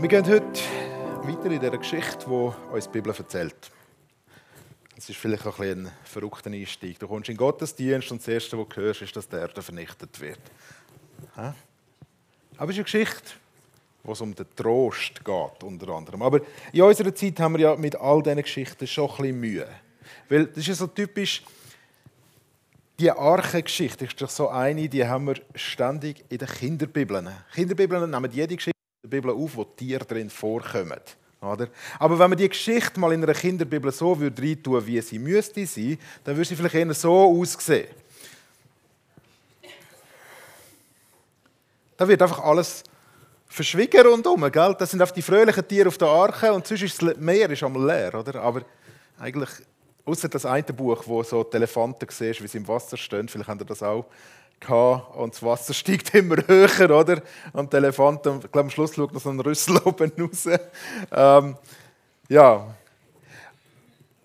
Wir gehen heute weiter in dieser Geschichte, die uns die Bibel erzählt. Es ist vielleicht ein, ein verrückter Einstieg. Du kommst in Gottesdienst und das Erste, was du hörst, ist, dass der Erde vernichtet wird. Aber es ist eine Geschichte, wo es um den Trost geht, unter anderem. Aber in unserer Zeit haben wir ja mit all diesen Geschichten schon ein bisschen Mühe. Weil das ist ja so typisch, die Arche-Geschichte ist doch so eine, die haben wir ständig in den Kinderbibeln. Kinderbibeln nehmen jede Geschichte Bibel auf, wo Tiere drin vorkommen. Oder? Aber wenn man die Geschichte mal in einer Kinderbibel so würde reintun, wie sie müsste sein, dann würde sie vielleicht eher so aussehen. Da wird einfach alles verschwiegen rundherum. Gell? Das sind einfach die fröhlichen Tiere auf der Arche und sonst ist das Meer ist einmal leer. Oder? Aber eigentlich Außer das eine Buch, wo so die Elefanten siehst, wie sie im Wasser stehen, vielleicht habt ihr das auch gehabt. Und das Wasser steigt immer höher, oder? Und die Elefanten, ich glaube, am Schluss schaut noch so ein Rüssel oben raus. Ähm, ja.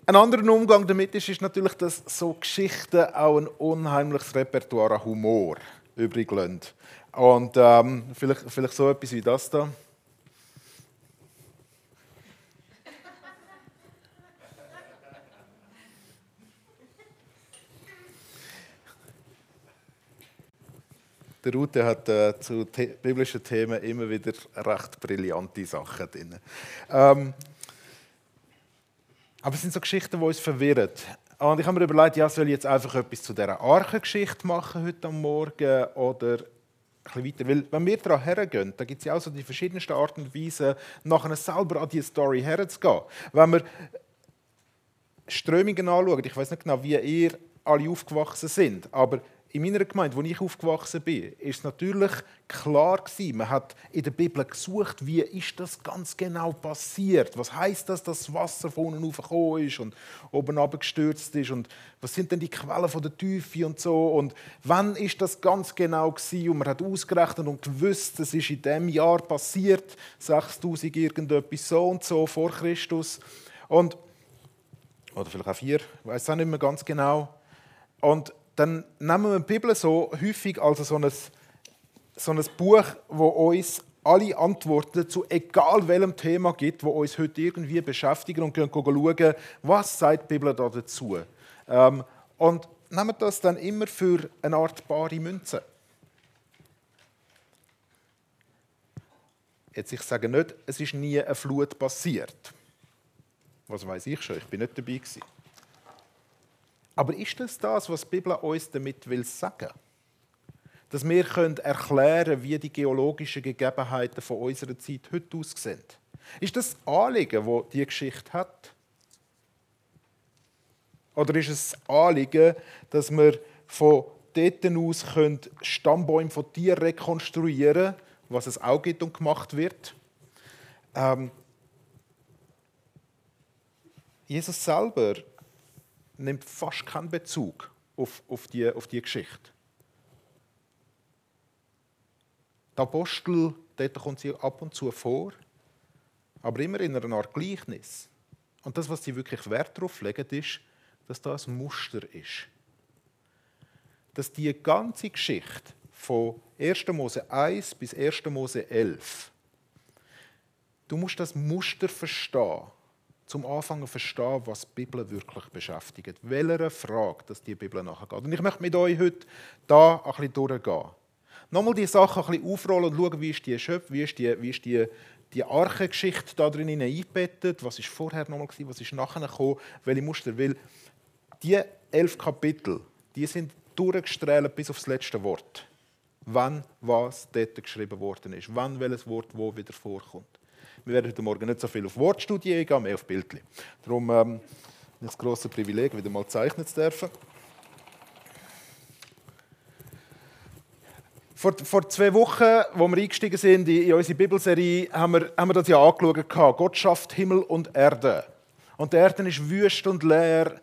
Ein anderer Umgang damit ist, ist natürlich, dass so Geschichten auch ein unheimliches Repertoire an Humor übrig lassen. Und ähm, vielleicht, vielleicht so etwas wie das da. Der Rute hat äh, zu the biblischen Themen immer wieder recht brillante Sachen drin. Ähm, aber es sind so Geschichten, die uns verwirren. Und ich habe mir überlegt, ja, soll ich jetzt einfach etwas zu dieser Archengeschichte machen heute am Morgen oder ein weiter. Weil, wenn wir daran hergehen, da gibt es ja auch so die verschiedensten Arten und Weisen, nachher selber an diese Story herzugehen. Wenn wir Strömungen anschauen, ich weiß nicht genau, wie ihr alle aufgewachsen sind, aber in meiner Gemeinde, wo ich aufgewachsen bin, ist es natürlich klar gewesen, man hat in der Bibel gesucht, wie ist das ganz genau passiert? Was heißt das, dass das Wasser von unten aufgekommen ist und oben abgestürzt ist und was sind denn die Quellen von der Tiefe und so und wann ist das ganz genau gewesen? Und man hat ausgerechnet und gewusst, es ist in dem Jahr passiert, 6000 irgendetwas so und so vor Christus und oder vielleicht auch vier, ich weiß auch nicht mehr ganz genau. Und dann nehmen wir die Bibel so häufig als so ein, so ein Buch, wo uns alle Antworten zu egal welchem Thema gibt, wo uns heute irgendwie beschäftigen und gehen schauen, was sagt die Bibel da dazu. Ähm, und nehmen das dann immer für eine Art bare Münze. Jetzt, ich sage nicht, es ist nie eine Flut passiert. Was weiß ich schon, ich bin nicht dabei gewesen. Aber ist das das, was die Bibel uns damit will sagen? Dass wir können erklären wie die geologischen Gegebenheiten von unserer Zeit heute aussehen? Ist das das Anliegen, das diese Geschichte hat? Oder ist es das Anliegen, dass wir von dort aus Stammbäume von Tieren rekonstruieren können, was es auch gibt und gemacht wird? Ähm, Jesus selber nimmt fast keinen Bezug auf, auf, die, auf die Geschichte. Die Apostel, dort kommt sie ab und zu vor, aber immer in einer Art Gleichnis. Und das, was sie wirklich Wert darauf legen, ist, dass das ein Muster ist. Dass die ganze Geschichte von 1. Mose 1 bis 1. Mose 11, du musst das Muster verstehen zum Anfangen verstehen, was die Bibel wirklich beschäftigt. Welcher Frage dass die Bibel nachgeht. Und ich möchte mit euch heute da ein bisschen durchgehen. Nochmal die Sachen ein bisschen aufrollen und schauen, wie ist die Schöpfung, wie ist die, wie ist die, die Archengeschichte da drin eingebettet, was ist vorher nochmal gewesen, was ist nachher gekommen, welche Muster. Weil die elf Kapitel, die sind durchgestrahlt bis aufs letzte Wort. Wann was dort geschrieben worden ist, wann welches Wort wo wieder vorkommt. Wir werden heute Morgen nicht so viel auf Wortstudie gehen, mehr auf Bildchen. Darum ähm, das große Privileg, wieder mal zeichnen zu dürfen. Vor, vor, zwei Wochen, als wir eingestiegen sind in unsere Bibelserie, haben wir, haben wir das ja angeschaut. Gott schafft Himmel und Erde. Und die Erde ist wüst und leer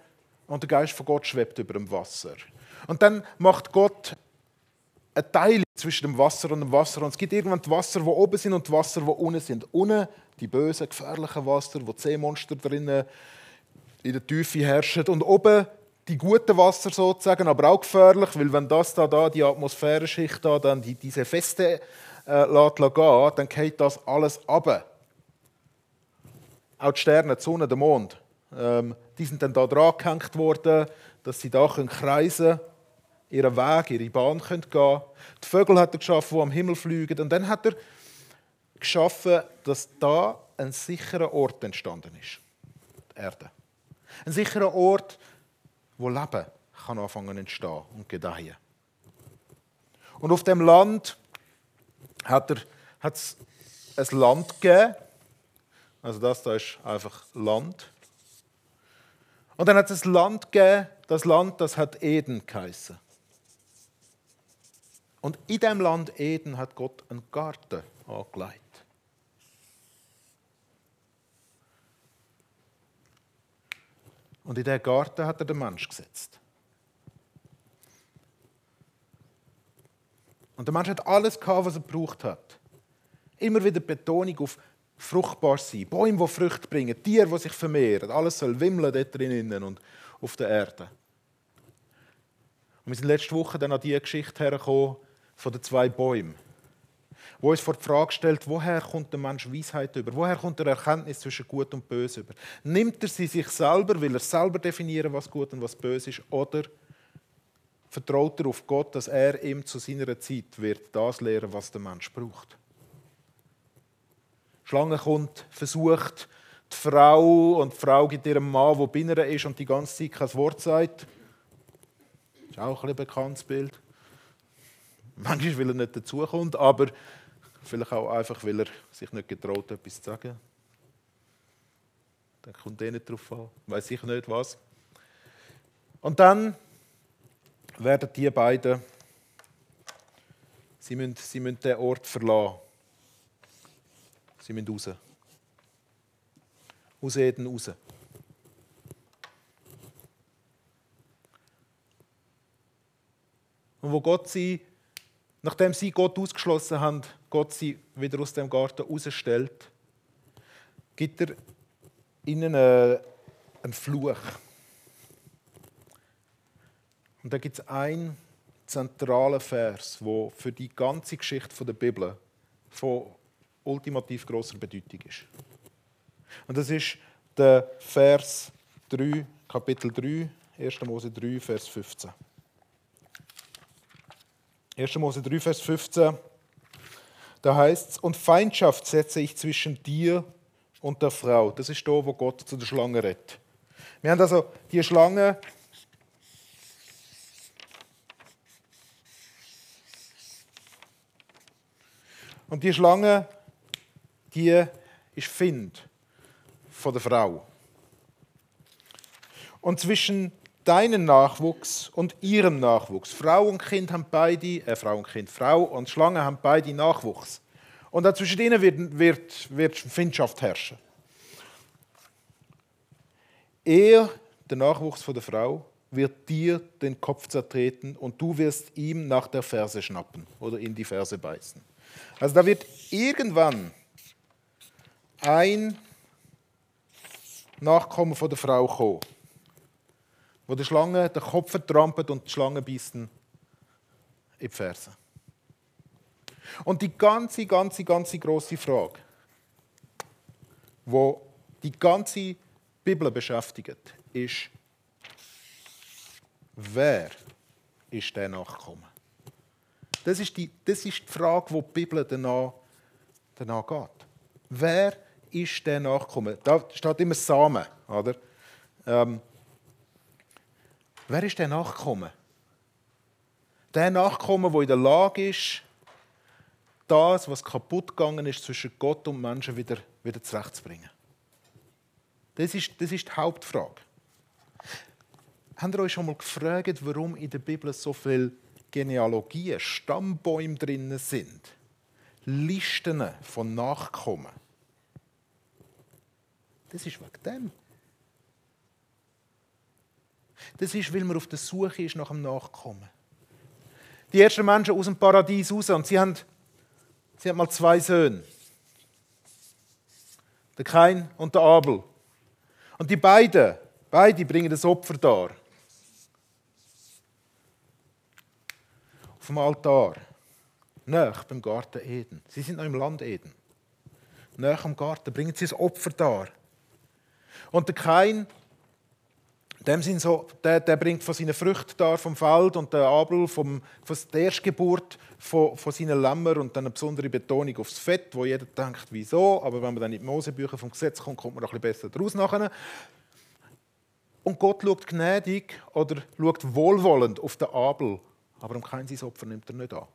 und der Geist von Gott schwebt über dem Wasser. Und dann macht Gott ein Teil zwischen dem Wasser und dem Wasser. Und es gibt irgendwann die Wasser, die oben sind und die Wasser, die unten sind. Unten die bösen, gefährlichen Wasser, wo Seemonster drinnen in der Tiefe herrschen. Und oben die guten Wasser sozusagen, aber auch gefährlich, weil wenn das da, da die Atmosphärenschicht da, dann die, diese Feste äh, lässt dann geht das alles ab. auch die Sterne, die Sonne, der Mond, ähm, die sind dann da dran gehängt worden, dass sie da können kreisen ihren Weg, ihre Bahn können gehen Die Vögel hat er geschaffen, die am Himmel fliegen. Und dann hat er geschaffen, dass da ein sicherer Ort entstanden ist. Die Erde. Ein sicherer Ort, wo Leben kann anfangen entstehen und gedeihen. Und auf dem Land hat er hat es ein Land gegeben. Also das da ist einfach Land. Und dann hat es ein Land gegeben, das Land, das hat Eden geheißen. Und in dem Land Eden hat Gott einen Garten angelegt. Und in diesen Garten hat er den Mensch gesetzt. Und der Mensch hat alles gehabt, was er gebraucht hat. Immer wieder Betonung auf fruchtbar sein, Bäume, die Früchte bringen, Tiere, die sich vermehren. Alles soll wimmeln dort drinnen und auf der Erde. Und wir sind letzte Woche dann an die Geschichte hergekommen von den zwei Bäumen, wo uns vor die Frage stellt, woher kommt der Mensch Weisheit über? Woher kommt er Erkenntnis zwischen Gut und Böse über? Nimmt er sie sich selber, will er selber definieren, was gut und was böse ist, oder vertraut er auf Gott, dass er ihm zu seiner Zeit wird das lehren, was der Mensch braucht? Schlange kommt, versucht die Frau und die Frau gibt ihrem Mann, der bei ist und die ganze Zeit kein Wort sagt. Das ist auch ein bekanntes Bild. Manchmal, weil er nicht dazukommt, aber vielleicht auch einfach, weil er sich nicht getraut, etwas zu sagen. Dann kommt er nicht drauf an. Weiß ich nicht was. Und dann werden die beiden, sie müssen, sie müssen den Ort verlassen. Sie müssen raus. Aus Eden raus. Und wo Gott sie, nachdem sie Gott ausgeschlossen haben, Gott sie wieder aus dem Garten rausstellt, gibt er ihnen einen Fluch. Und da gibt es einen zentralen Vers, der für die ganze Geschichte der Bibel von ultimativ großer Bedeutung ist. Und das ist der Vers 3, Kapitel 3, 1. Mose 3, Vers 15. 1. Mose 3, Vers 15, da heißt es, und Feindschaft setze ich zwischen dir und der Frau. Das ist da, wo Gott zu der Schlange redet. Wir haben also die Schlange Und die Schlange die ist Find von der Frau. Und zwischen deinem Nachwuchs und ihrem Nachwuchs, Frau und Kind haben beide, äh, Frau und Kind, Frau und Schlange haben beide Nachwuchs. Und auch zwischen ihnen wird, wird, wird Findschaft herrschen. Er, der Nachwuchs von der Frau, wird dir den Kopf zertreten und du wirst ihm nach der Ferse schnappen oder in die Ferse beißen. Also da wird irgendwann ein Nachkommen von der Frau gekommen, wo der Schlange den Kopf vertrampelt und die Schlange bissen in die Ferse. Und die ganze, ganze, ganze große Frage, wo die ganze Bibel beschäftigt, ist, wer ist der Nachkommen? Das ist die, das ist die Frage, wo die Bibel danach, danach geht. Wer ist der Nachkomme? Da steht immer Samen, oder? Ähm, wer ist der Nachkomme? Der Nachkomme, der in der Lage ist, das, was kaputt gegangen ist zwischen Gott und Menschen, wieder, wieder zurechtzubringen. Das ist, das ist die Hauptfrage. Habt ihr euch schon mal gefragt, warum in der Bibel so viele Genealogien, Stammbäume drin sind? Listen von Nachkommen. Das ist wegen dem. Das ist, weil man auf der Suche ist nach dem Nachkommen. Die ersten Menschen aus dem Paradies raus und sie haben, sie haben mal zwei Söhne. Der Kain und der Abel. Und die beiden, beide bringen das Opfer dar. Auf dem Altar. Nach beim Garten Eden. Sie sind noch im Land Eden. Nach am Garten bringen sie das Opfer dar. Und der Kain, dem sind so, der, der bringt von seinen Früchten da vom Feld und der Abel vom, von der Erstgeburt von, von seinen Lämmern und dann eine besondere Betonung aufs Fett, wo jeder denkt, wieso, aber wenn man dann in die Mosebücher vom Gesetz kommt, kommt man noch ein bisschen besser daraus nachher. Und Gott schaut gnädig oder schaut wohlwollend auf den Abel, aber um kein sein Opfer nimmt er nicht an.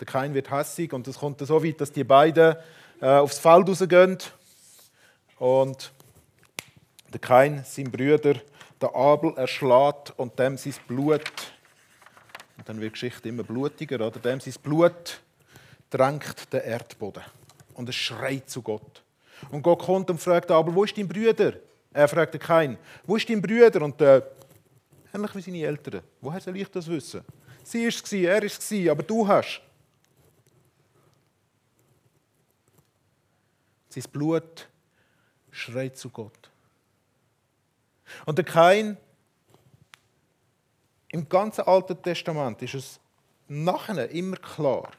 Der Kain wird hässig und es kommt so weit, dass die beiden äh, aufs Feld rausgehen und der Kain, sein Brüder, der Abel erschlägt und dem sein Blut, und dann wird die Geschichte immer blutiger, oder? Dem sein Blut drängt den Erdboden. Und es schreit zu Gott. Und Gott kommt und fragt Abel, wo ist dein Brüder? Er fragt den Kain, wo ist dein Brüder? Und äh, ähnlich wie seine Eltern. Woher soll ich das wissen? Sie ist es, er ist es, aber du hast. Sein Blut schreit zu Gott. Und der Kain, im ganzen Alten Testament ist es nachher immer klar,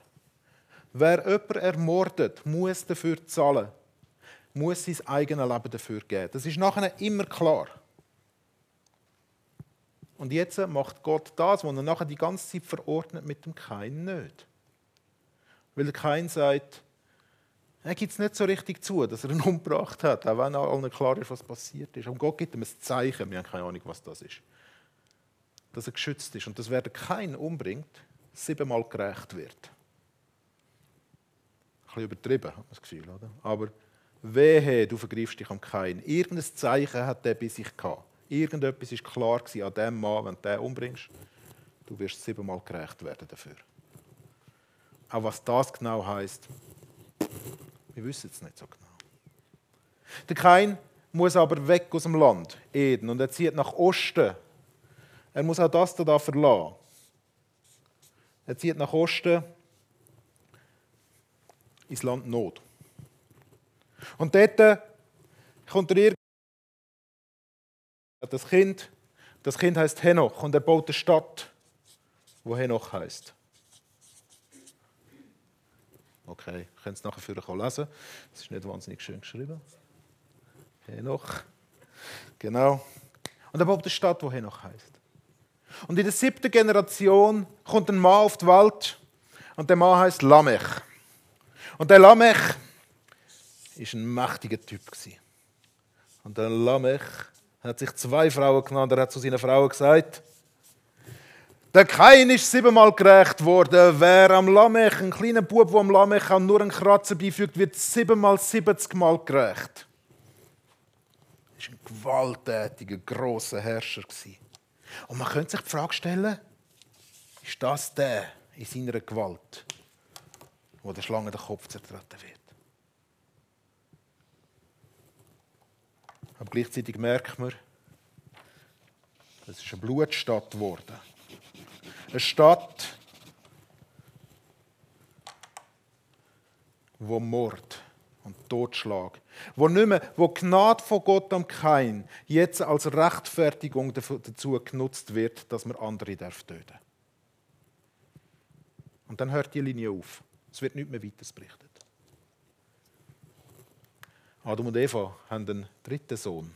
wer jemanden ermordet, muss dafür zahlen, muss sein eigenes Leben dafür geben. Das ist nachher immer klar. Und jetzt macht Gott das, was er nachher die ganze Zeit verordnet mit dem Kain nicht. Weil der Kain sagt, er gibt es nicht so richtig zu, dass er ihn umgebracht hat, auch wenn allen klar ist, was passiert ist. Und Gott gibt ihm ein Zeichen, wir haben keine Ahnung, was das ist. Dass er geschützt ist und dass wer keinen umbringt, siebenmal gerecht wird. Ein bisschen übertrieben, hat man das Gefühl, oder? Aber wehe, du vergreifst dich am Kein. Irgendein Zeichen hat der bei sich gehabt. Irgendetwas ist klar gewesen an dem Mann, wenn du den umbringst, du wirst siebenmal gerecht werden dafür. Auch was das genau heißt, wir wissen es nicht so genau. Der Kain muss aber weg aus dem Land, Eden, und er zieht nach Osten. Er muss auch das da verlassen. Er zieht nach Osten ins Land Not. Und dort kommt er das Kind, das Kind heißt Henoch und er baut eine Stadt, wo Henoch heißt. Okay, ich kann es nachher für euch lesen. Das ist nicht wahnsinnig schön geschrieben. Henoch. Genau. Und er baut eine Stadt, die Henoch heißt. Und in der siebten Generation kommt ein Mann auf die Welt und der Mann heißt Lamech. Und der Lamech ist ein mächtiger Typ Und der Lamech hat sich zwei Frauen genannt. Er hat zu seinen Frauen gesagt: der Kain ist siebenmal gerecht worden. Wer am Lamech, ein kleiner Bub, der am Lamech nur einen Kratzer beifügt, wird siebenmal siebzigmal gerecht. Er war ein gewalttätiger, grosser Herrscher. Und man könnte sich die Frage stellen, ist das der in seiner Gewalt, wo der Schlange den Kopf zertreten wird? Aber gleichzeitig merkt man, es ist eine Blutstadt geworden. Eine Stadt, wo Mord und Totschlag, wo nicht mehr, wo Gnade von Gott am Kein jetzt als Rechtfertigung dazu genutzt wird, dass man andere darf töten. Und dann hört die Linie auf. Es wird nicht mehr weiter berichtet. Adam und Eva haben einen dritten Sohn,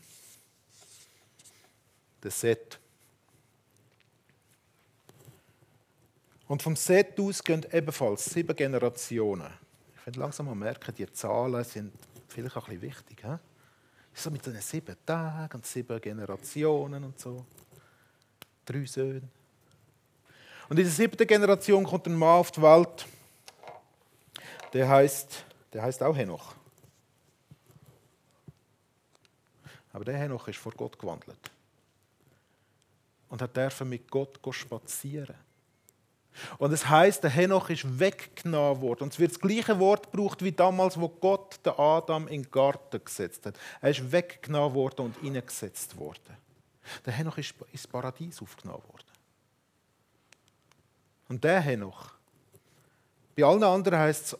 den Seth. Und vom Set aus gehen ebenfalls sieben Generationen. Ich finde langsam mal merken, die Zahlen sind vielleicht auch ein bisschen wichtig. He? So mit den sieben Tagen und sieben Generationen und so. Drei Söhne. Und in der siebten Generation kommt ein Mann auf die Welt, der heißt, der heißt auch Henoch. Aber der Henoch ist vor Gott gewandelt. Und hat dürfen mit Gott spazieren. Und es heißt, der Henoch ist weggenommen worden. Und es wird das gleiche Wort gebraucht wie damals, wo Gott den Adam in den Garten gesetzt hat. Er ist weggenommen worden und hineingesetzt worden. Der Henoch ist ins Paradies aufgenommen worden. Und der Henoch, bei allen anderen heißt es,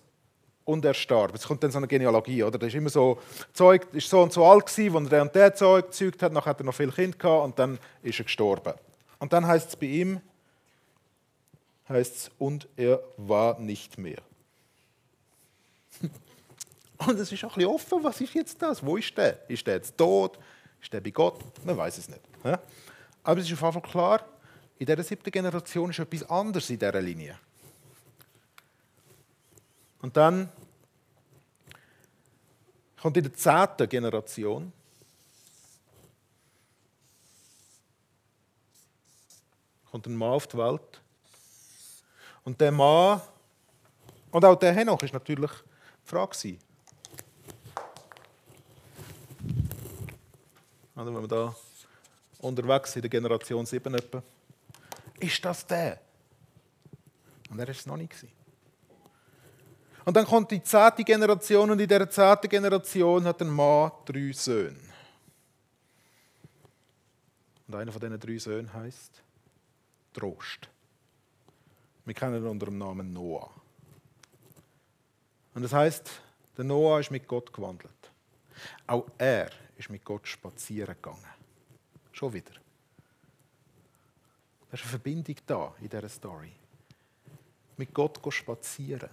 und er starb. Jetzt kommt dann so eine Genealogie, oder? Der ist immer so, zeugt, ist so und so alt gewesen, als er der und der zeugt hat, nachher hat er noch viele Kinder gehabt und dann ist er gestorben. Und dann heißt es bei ihm, heißt es, und er war nicht mehr. Und es ist auch ein bisschen offen, was ist jetzt das? Wo ist der? Ist der jetzt tot? Ist der bei Gott? Man weiß es nicht. Aber es ist auf jeden Fall klar, in dieser siebten Generation ist etwas anderes in dieser Linie. Und dann kommt in der zehnten Generation kommt ein Mann auf die Welt. Und der Mann, und auch der Henoch, ist natürlich die Frage. Also wenn wir da unterwegs sind, in der Generation 7 etwa, ist das der? Und er war es noch nicht. Und dann kommt die zehnte Generation und in dieser zehnten Generation hat ein Mann drei Söhne. Und einer von diesen drei Söhnen heißt Trost. Wir kennen ihn unter dem Namen Noah. Und das heißt, der Noah ist mit Gott gewandelt. Auch er ist mit Gott spazieren gegangen. Schon wieder. Da ist eine Verbindung da in dieser Story. Mit Gott spazieren.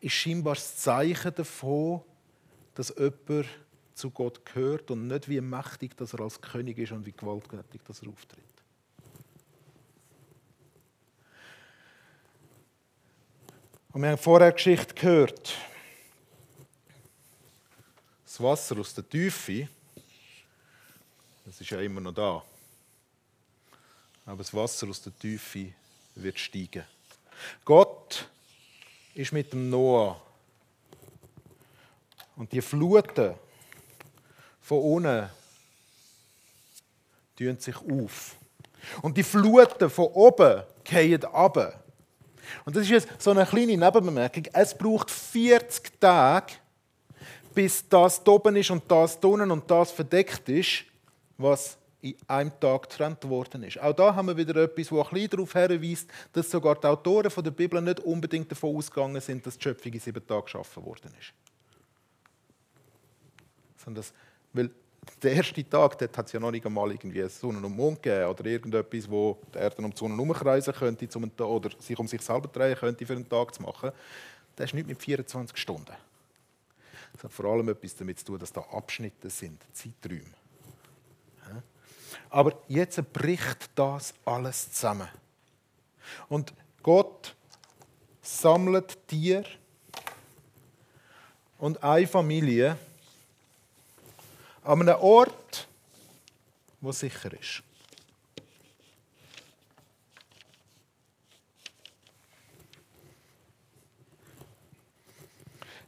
Ist scheinbar das Zeichen davon, dass jemand zu Gott gehört und nicht wie mächtig dass er als König ist und wie gewalttätig dass er auftritt. Und wir haben vorher Geschichte gehört. Das Wasser aus der Tiefe, das ist ja immer noch da. Aber das Wasser aus der Tiefe wird steigen. Gott ist mit dem Noah. Und die Fluten von unten tun sich auf. Und die Fluten von oben gehen ab. Und das ist jetzt so eine kleine Nebenbemerkung. Es braucht 40 Tage, bis das oben ist und das unten und das verdeckt ist, was in einem Tag getrennt worden ist. Auch da haben wir wieder etwas, das ein bisschen darauf hinweist, dass sogar die Autoren der Bibel nicht unbedingt davon ausgegangen sind, dass die Schöpfung in sieben Tagen geschaffen worden ist. Sondern das, weil der erste Tag, dort hat es ja noch nicht einmal irgendwie Sonne und Mond gegeben oder irgendetwas, wo die Erde um die Sonne herumkreisen könnte um oder sich um sich selber drehen könnte, für einen Tag zu machen. Das ist nicht mit 24 Stunden. Das hat vor allem etwas damit zu tun, dass da Abschnitte sind, Zeiträume. Aber jetzt bricht das alles zusammen. Und Gott sammelt Tier und eine Familie an einem Ort, wo sicher ist.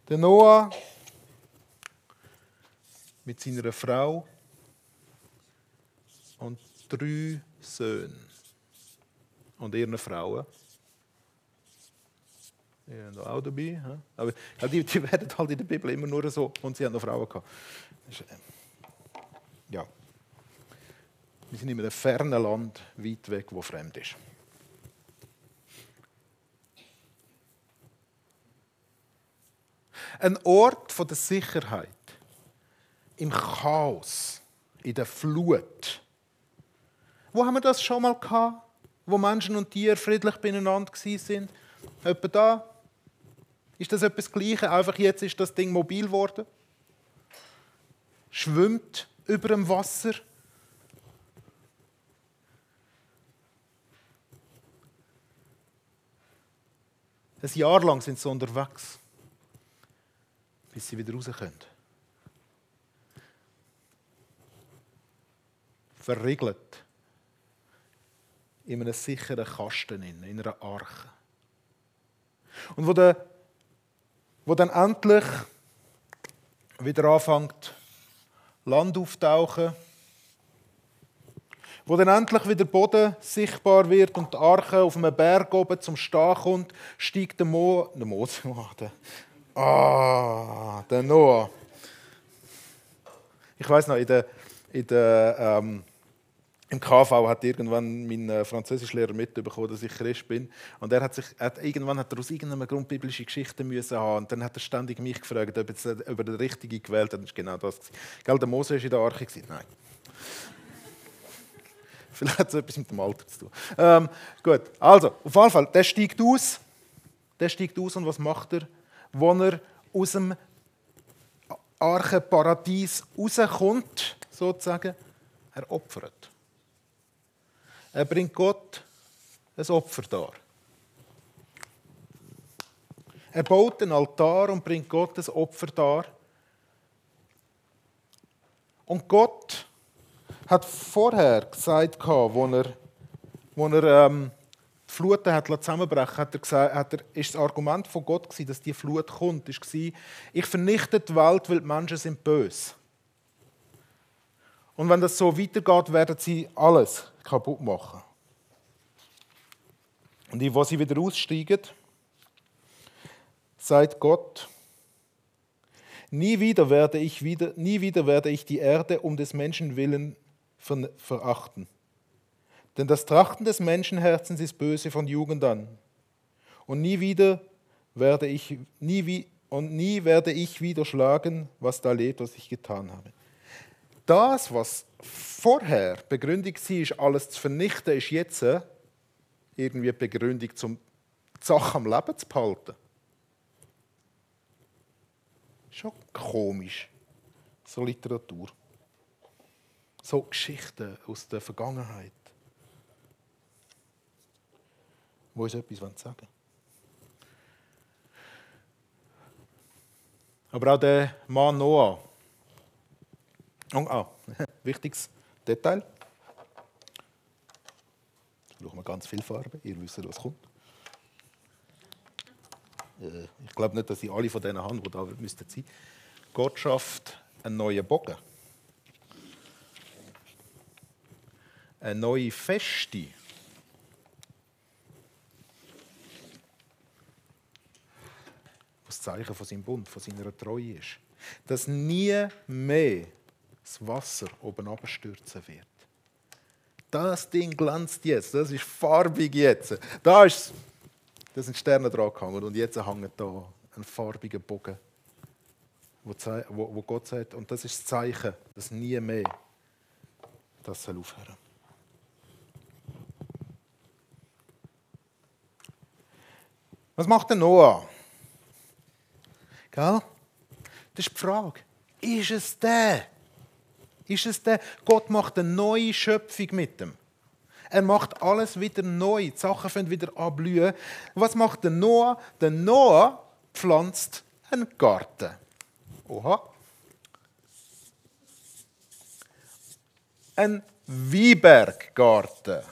Der Noah mit seiner Frau und drei Söhnen und ihren Frauen. Die sind auch dabei. Aber die, die werden halt in der Bibel immer nur so, und sie haben noch Frauen gehabt. Ja. Wir sind in einem fernen Land, weit weg, wo fremd ist. Ein Ort von der Sicherheit im Chaos, in der Flut. Wo haben wir das schon mal gehabt? Wo Menschen und Tiere friedlich beieinander sind? Etwa da? Ist das etwas Gleiches? Einfach jetzt ist das Ding mobil geworden? Schwimmt über dem Wasser. Ein Jahr lang sind sie unterwegs, bis sie wieder raus können. Verriegelt. In einem sicheren Kasten, in einer Arche. Und wo, der, wo dann endlich wieder anfängt, Land auftauchen, wo dann endlich wieder Boden sichtbar wird und die Arche auf einem Berg oben zum Stehen kommt, steigt der Mo, der Mose, der, ah, der Noah. Ich weiß noch, in der, in der ähm, im KV hat irgendwann mein äh, Französischlehrer mitbekommen, dass ich Christ bin. Und er hat sich, hat, irgendwann hat er aus irgendeinem Grund biblische Geschichten müssen haben. Und dann hat er ständig mich gefragt, ob, ob er den richtigen gewählt hat. Das ist genau das. Gell, der Mose war in der Arche. Nein. Vielleicht hat es etwas mit dem Alter zu tun. Ähm, gut, also, auf jeden Fall, der steigt aus. Der steigt aus und was macht er? Wo er aus dem Archenparadies rauskommt, sozusagen, er opfert. Er bringt Gott ein Opfer dar. Er baut einen Altar und bringt Gott ein Opfer dar. Und Gott hat vorher gesagt, wo er, wo er ähm, die Fluten hat zusammenbrechen hat er gesagt, hat er, ist das Argument von Gott gewesen, dass die Flut kommt, ist gewesen, ich vernichte die Welt, weil die Menschen sind böse. Und wenn das so weitergeht, werden sie alles kaputt machen. Und wo sie wieder aussteigen, sagt Gott, nie wieder werde ich, wieder, nie wieder werde ich die Erde um des Menschen willen verachten. Denn das Trachten des Menschenherzens ist böse von Jugend an. Und nie wieder werde ich, nie und nie werde ich wieder schlagen, was da lebt, was ich getan habe. Das, was vorher Begründung war, alles zu vernichten, ist jetzt irgendwie Begründung, um die Sache am Leben zu behalten. Schon komisch, so Literatur. So Geschichten aus der Vergangenheit, wo uns etwas sagen wollen. Aber auch der Mann Noah. Oh, ah, wichtiges Detail. Jetzt brauchen wir ganz viel Farbe, ihr wisst, was kommt. Äh, ich glaube nicht, dass ich alle von denen habe, die da müssten. Gott schafft einen neuen Bogen. Eine neue Feste. Das Zeichen von seinem Bund, von seiner Treue ist. Dass nie mehr das Wasser oben abstürzen wird. Das Ding glänzt jetzt, das ist farbig jetzt. Da ist da sind Sterne dran gehangen und jetzt hängt da ein farbiger Bogen, wo, Gott sagt, und das ist das Zeichen, dass nie mehr das soll. Was macht der Noah? Gell? Das ist die Frage. Ist es der? Ist es der? Gott macht eine neue Schöpfung mit dem. Er macht alles wieder neu. Die Sachen fangen wieder anblühen. Was macht der Noah? Der Noah pflanzt einen Garten. Oha. Ein Wieberggarten.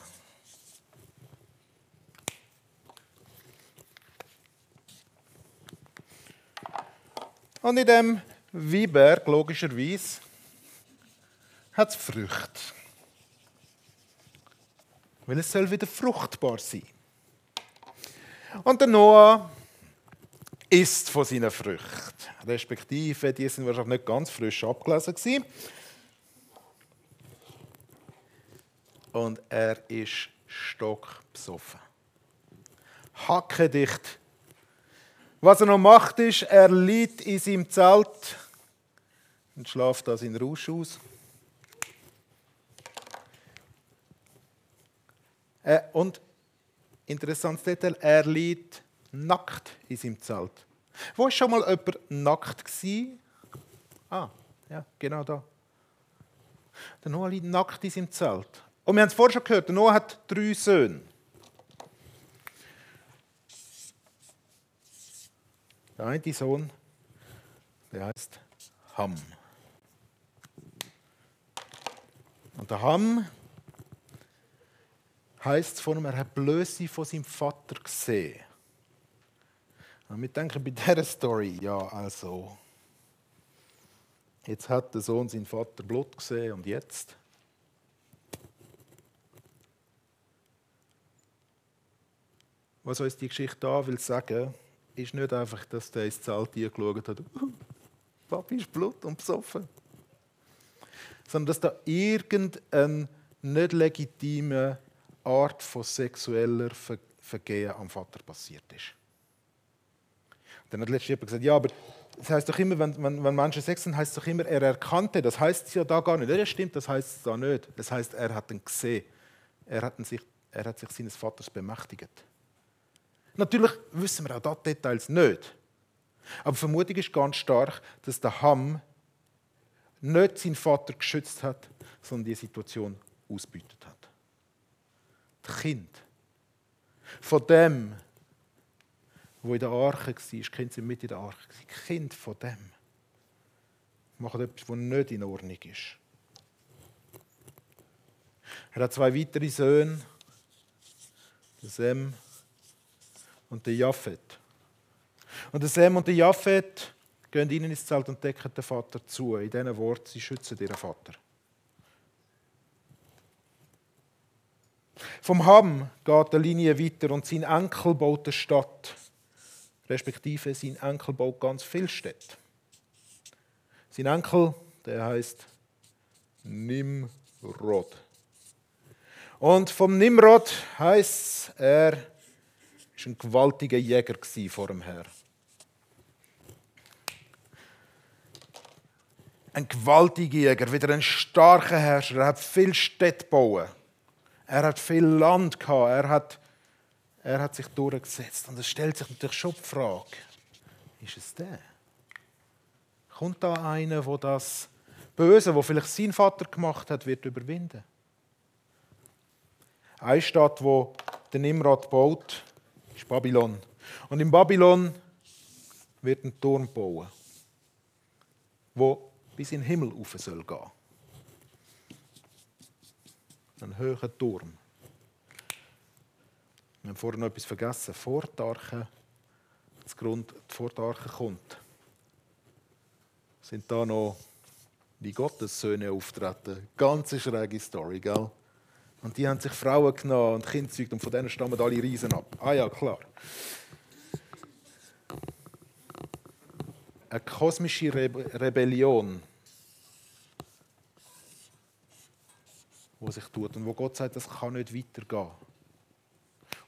Und in dem Wieberg, logischerweise, hat es Früchte weil es soll wieder fruchtbar sein. Und der Noah isst von seinen Früchten, respektive die sind wahrscheinlich nicht ganz frisch abgelesen gewesen. Und er ist stockbesoffen. Hackedicht. Was er noch macht, ist, er liegt in seinem Zelt und schlaft da seinen Rausch aus. Äh, und interessantes Detail, er liegt nackt in seinem Zelt. Wo war schon mal jemand nackt? Gewesen? Ah, ja, genau da. Der Noah liegt nackt in seinem Zelt. Und wir haben es vorher schon gehört, der Noah hat drei Söhne. Der eine Sohn, der heißt Ham. Und der Ham heißt es von ihm, er hat Blöße von seinem Vater gesehen. Und wir denken bei dieser Story, ja, also, jetzt hat der Sohn seinen Vater Blut gesehen und jetzt? Was uns die Geschichte da will sagen, ist nicht einfach, dass der ins Zelt geschaut hat, Papi ist Blut und besoffen. Sondern dass da irgendein nicht legitimer Art von sexueller Vergehen am Vater passiert ist. Dann hat letztens jemand gesagt, ja, aber das heißt doch immer, wenn, wenn, wenn Menschen Sex haben, heißt es doch immer, er erkannte. Das heißt es ja da gar nicht. Ja, stimmt, das heißt es da nicht. Das heißt, er hat ihn gesehen. Er hat, sich, er hat sich seines Vaters bemächtigt. Natürlich wissen wir auch da Details nicht. Aber die Vermutung ist ganz stark, dass der Ham nicht seinen Vater geschützt hat, sondern die Situation ausbeutet. Das Kind von dem, wo in der Arche war, die Kinder sind mit in der Arche, Kind von dem machen etwas, was nicht in Ordnung ist. Er hat zwei weitere Söhne, den Sem und den Japhet. Und der Sem und der Japhet gehen ihnen ins Zelt und decken den Vater zu. In diesen Worten, sie schützen ihren Vater. Vom Ham geht die Linie weiter und sein Enkel baut eine Stadt. Respektive sein Enkel baut ganz viele Städte. Sein Enkel, der heißt Nimrod. Und vom Nimrod heißt er, ist ein gewaltiger Jäger vor dem Herr. Ein gewaltiger Jäger, wieder ein starker Herrscher. Er hat viel Städte gebaut. Er hat viel Land gehabt. Er hat, er hat sich durchgesetzt. Und es stellt sich natürlich schon die Frage: Ist es der? Kommt da einer, wo das Böse, wo vielleicht sein Vater gemacht hat, wird überwinden? Eine Stadt, wo der Nimrod baut, ist Babylon. Und in Babylon wird ein Turm bauen, wo bis in den Himmel rauf soll gehen. Ein hoher Turm. Wir haben vorhin noch etwas vergessen. Vor der Arche, das Grund, vor der Arche kommt, sind da noch die Gottessöhne auftreten. Ganz schräge Story, gell? Und die haben sich Frauen genommen und Kinder gezeugt und von denen stammen alle Riesen ab. Ah ja, klar. Eine kosmische Re Rebellion, wo sich tut und wo Gott sagt, das kann nicht weitergehen.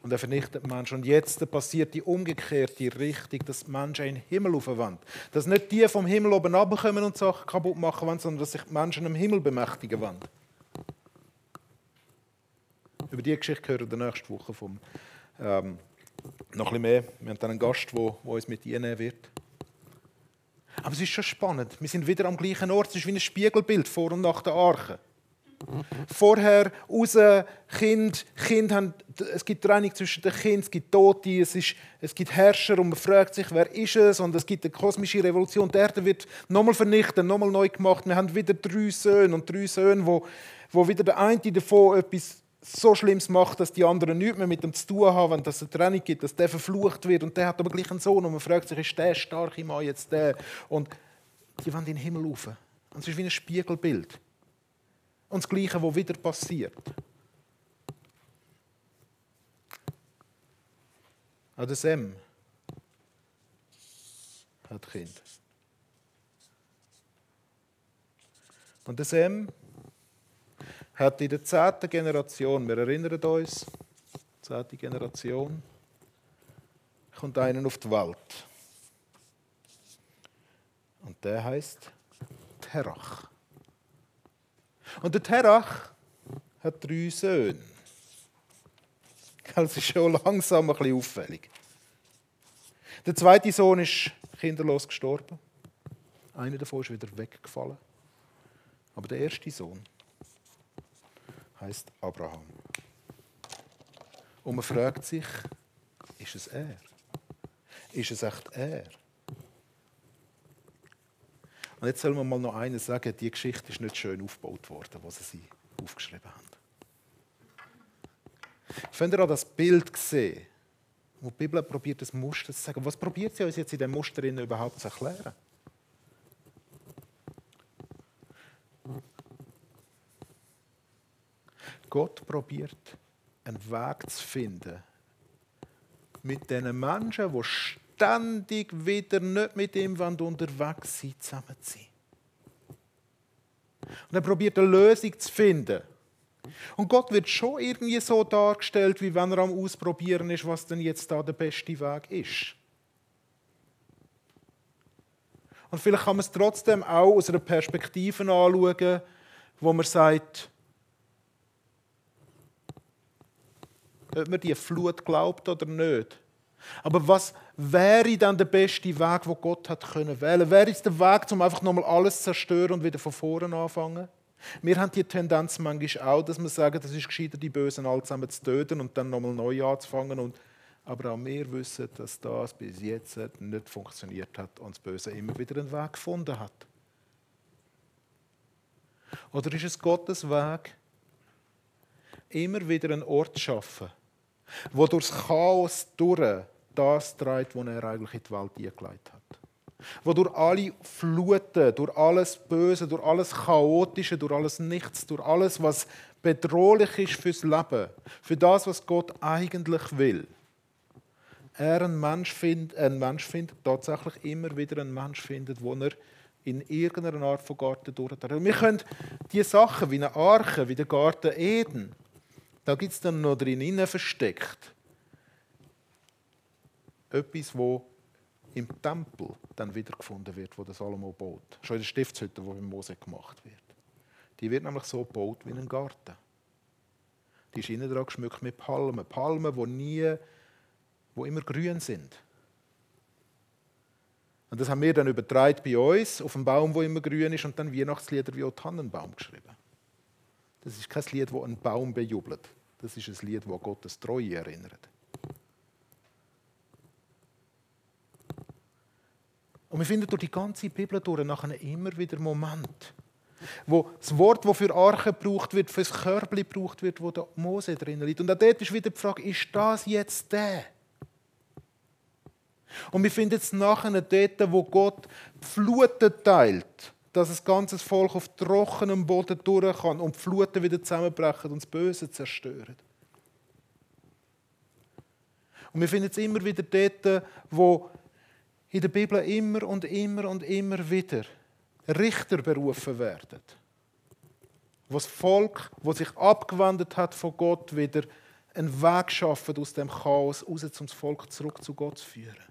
Und er vernichtet Menschen. Und jetzt passiert die umgekehrte Richtung, dass die Menschen in den Himmel aufwand. Dass nicht die vom Himmel oben runterkommen und Sachen kaputt machen wollen, sondern dass sich die Menschen im Himmel bemächtigen wollen. Über diese Geschichte hören wir nächste Woche vom, ähm, noch ein bisschen mehr. Wir haben dann einen Gast, der, der uns mit einnehmen wird. Aber es ist schon spannend. Wir sind wieder am gleichen Ort. Es ist wie ein Spiegelbild vor und nach der Arche. Vorher raus, Kind, kind haben, es gibt Trennung zwischen den Kindern, es gibt Tote, es, ist, es gibt Herrscher und man fragt sich, wer ist es? Und es gibt eine kosmische Revolution. Die Erde wird nochmal vernichtet, nochmal neu gemacht. Wir haben wieder drei Söhne und drei Söhne, wo, wo wieder der eine davon etwas so Schlimmes macht, dass die anderen nichts mehr mit ihm zu tun haben, wenn es eine Trennung gibt, dass der verflucht wird und der hat aber gleich einen Sohn und man fragt sich, ist der starke Mann jetzt der? Und die wollen in den Himmel rauf. Und es ist wie ein Spiegelbild. Und das Gleiche, was wieder passiert. Auch der Sem hat Kind. Und der Sem hat in der zehnten Generation, wir erinnern uns, zehnte Generation, kommt einer auf die Welt. Und der heißt Terach. Und der Terach hat drei Söhne. Das ist schon langsam ein bisschen auffällig. Der zweite Sohn ist kinderlos gestorben. Einer davon ist wieder weggefallen. Aber der erste Sohn heißt Abraham. Und man fragt sich, ist es er? Ist es echt er? Und jetzt soll man mal noch eines sagen, die Geschichte ist nicht schön aufgebaut worden, was sie aufgeschrieben haben. Könnt ihr an das Bild sehen, wo die Bibel probiert, das Muster zu sagen? Was probiert sie uns jetzt in dem Muster überhaupt zu erklären? Gott probiert, einen Weg zu finden mit diesen Menschen, die ständig wieder nicht mit ihm unterwegs sind, zusammen zu sein. Und er probiert eine Lösung zu finden. Und Gott wird schon irgendwie so dargestellt, wie wenn er am Ausprobieren ist, was denn jetzt da der beste Weg ist. Und vielleicht kann man es trotzdem auch aus einer Perspektive anschauen, wo man sagt, ob man die Flut glaubt oder nicht, Aber was wäre dann der beste Weg, wo Gott hat können wählen? Wäre es der Weg, um einfach nochmal alles zu zerstören und wieder von vorne anfangen? Wir haben die Tendenz manchmal auch, dass wir sagen, das ist gescheiter, die Bösen alle zusammen zu töten und dann nochmal neu anzufangen. Und, aber auch wir wissen, dass das bis jetzt nicht funktioniert hat und das Böse immer wieder einen Weg gefunden hat. Oder ist es Gottes Weg, immer wieder einen Ort zu schaffen, wo durchs Chaos durch das trägt, was er eigentlich in die Welt eingeleitet hat? wo durch alle Fluten, durch alles Böse, durch alles Chaotische, durch alles Nichts, durch alles, was bedrohlich ist fürs Leben, für das, was Gott eigentlich will, er einen Mensch, findet, einen Mensch findet, tatsächlich immer wieder einen Mensch findet, wo er in irgendeiner Art von Garten durchträgt. Wir können diese Sachen wie eine Arche, wie der Garten Eden, da gibt es dann noch drin versteckt. Etwas, wo im Tempel dann wiedergefunden wird, wo der Salomo baut. Schon in der Stiftshütte, die in Mose gemacht wird. Die wird nämlich so gebaut wie ein Garten. Die ist innen dran geschmückt mit Palmen. Palmen, die nie, wo immer grün sind. Und das haben wir dann übertragen bei uns, auf einen Baum, der immer grün ist, und dann Weihnachtslieder wie auch Tannenbaum geschrieben. Das ist kein Lied, das einen Baum bejubelt. Das ist ein Lied, das Gottes Treue erinnert. Und wir finden durch die ganze Bibel durch nachher immer wieder Moment, wo das Wort, das für Arche gebraucht wird, für das Körbli gebraucht wird, wo der Mose drin liegt. Und auch dort ist wieder die Frage, ist das jetzt der? Und wir finden es nachher dort, wo Gott die Fluten teilt, dass das ganze Volk auf trockenem Boden durch kann und die Fluten wieder zusammenbrechen und das Böse zerstören. Und wir finden es immer wieder dort, wo in der Bibel immer und immer und immer wieder Richter berufen werden. Wo das Volk, das sich abgewendet hat von Gott, wieder einen Weg schafft aus dem Chaos raus, um das Volk zurück zu Gott zu führen.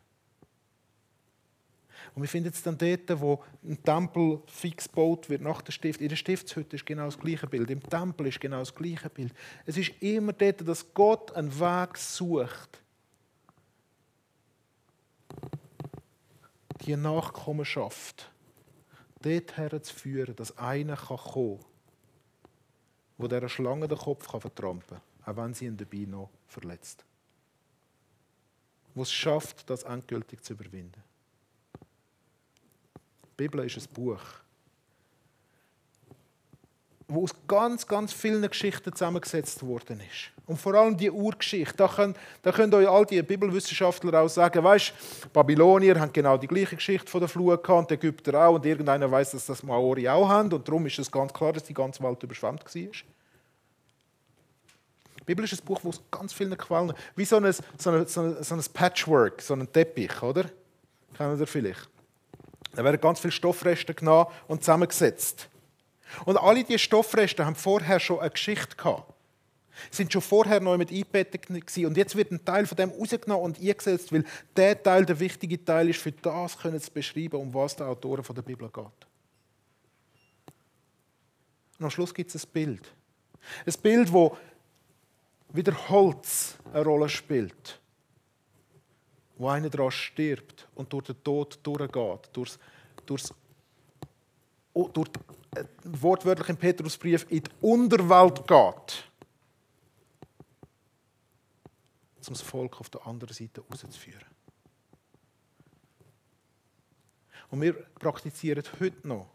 Und wir finden es dann dort, wo ein Tempel fix gebaut wird nach der Stift. In der Stiftshütte ist genau das gleiche Bild. Im Tempel ist genau das gleiche Bild. Es ist immer dort, dass Gott einen Weg sucht, die Nachkommenschaft dorthin zu führen, dass einer kommen kann, der dieser Schlange den Kopf vertrampen kann, auch wenn sie ihn dabei noch verletzt. Wo es schafft, das endgültig zu überwinden. Die Bibel ist ein Buch, wo aus ganz, ganz vielen Geschichten zusammengesetzt worden ist. Und vor allem die Urgeschichte. Da können, da können euch all die Bibelwissenschaftler auch sagen, weißt, Babylonier haben genau die gleiche Geschichte von der Flut gehabt, die Ägypter auch, und irgendeiner weiß, dass das Maori auch haben, und darum ist es ganz klar, dass die ganze Welt überschwemmt war. Die Bibel ist ein Buch, wo aus ganz vielen Quellen, wie so ein, so ein, so ein, so ein Patchwork, so ein Teppich, oder? Kennen ihr vielleicht? Da werden ganz viele Stoffreste genommen und zusammengesetzt. Und alle diese Stoffreste haben vorher schon eine Geschichte gehabt. Sind schon vorher neu mit eingebettet gewesen. Und jetzt wird ein Teil von dem rausgenommen und eingesetzt, weil der Teil der wichtige Teil ist, für das können zu beschreiben, um was der Autoren der Bibel geht. Und am Schluss gibt es ein Bild. Ein Bild, wo wieder Holz eine Rolle spielt. Wo einer daran stirbt und durch den Tod durchgeht, durchs, durchs, durch äh, wortwörtlich im Petrusbrief in die Unterwelt geht, um das Volk auf der anderen Seite rauszuführen. Und wir praktizieren heute noch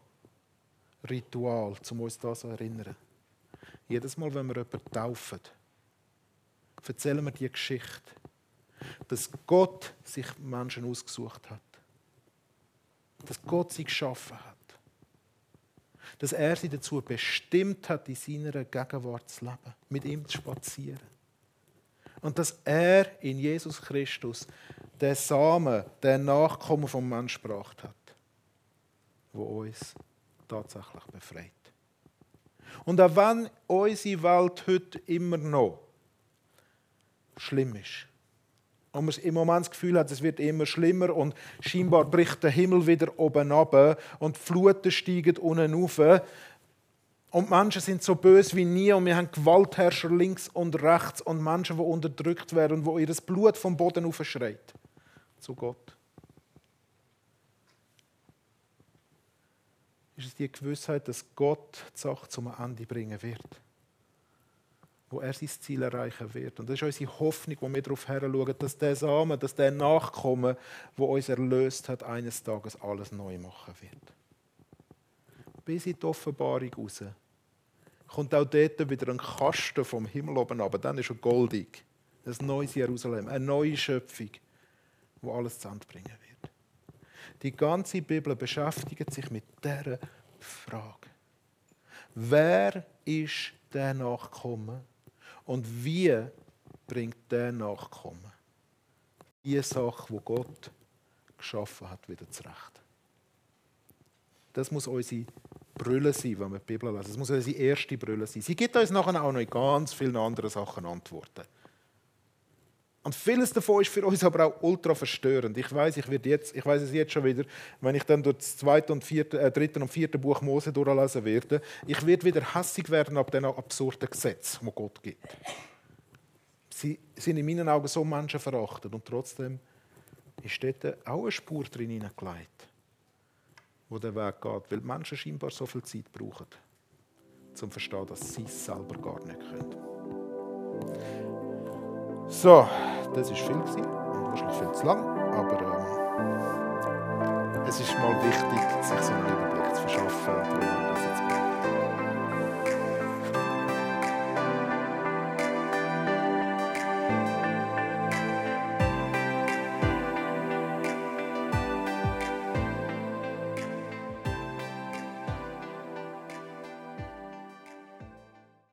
Ritual, um uns das zu erinnern. Jedes Mal, wenn wir jemanden taufen, erzählen wir die Geschichte, dass Gott sich Menschen ausgesucht hat. Dass Gott sie geschaffen hat dass er sie dazu bestimmt hat, in seiner Gegenwart zu leben, mit ihm zu spazieren. Und dass er in Jesus Christus den Samen, den Nachkommen vom Menschen gebracht hat, wo uns tatsächlich befreit. Und auch wenn unsere Welt heute immer noch schlimm ist, und man im Moment das Gefühl hat, es wird immer schlimmer und scheinbar bricht der Himmel wieder oben ab und die Fluten steigen unten rauf Und Menschen sind so böse wie nie und wir haben Gewaltherrscher links und rechts und Menschen, die unterdrückt werden und wo ihr Blut vom Boden aufschreit. Zu Gott. Ist es die Gewissheit, dass Gott die Sache zum Ende bringen wird? Wo er sein Ziel erreichen wird. Und das ist unsere Hoffnung, wo wir darauf schauen, dass der Samen, dass der Nachkommen, wo uns erlöst hat, eines Tages alles neu machen wird. Bis in die Offenbarung raus kommt auch dort wieder ein Kasten vom Himmel oben aber dann ist er goldig. Ein neues Jerusalem, eine neue Schöpfung, wo alles zu Ende bringen wird. Die ganze Bibel beschäftigt sich mit dieser Frage. Wer ist der Nachkommen und wie bringt der Nachkommen die Sache, wo Gott geschaffen hat, wieder zurecht? Das muss unsere Brille sein, wenn wir die Bibel lesen. Das muss unsere erste Brille sein. Sie gibt uns nachher auch noch in ganz vielen anderen Sachen Antworten. Und vieles davon ist für uns aber auch ultra verstörend. Ich weiß, ich jetzt, ich weiß es jetzt schon wieder, wenn ich dann durch das zweite und vierte, äh, dritte und vierte Buch Mose durchlesen werde, ich werde wieder hässig werden ab diesen absurden Gesetzen, die Gott gibt. Sie sind in meinen Augen so menschenverachtend und trotzdem ist dort auch eine Spur drin hineingelegt wo der Weg geht, weil die Menschen scheinbar so viel Zeit brauchen, um zu verstehen, dass sie es selber gar nicht können. So, das war viel wahrscheinlich viel zu lang, aber ähm, es ist mal wichtig, sich so einen Überblick zu verschaffen,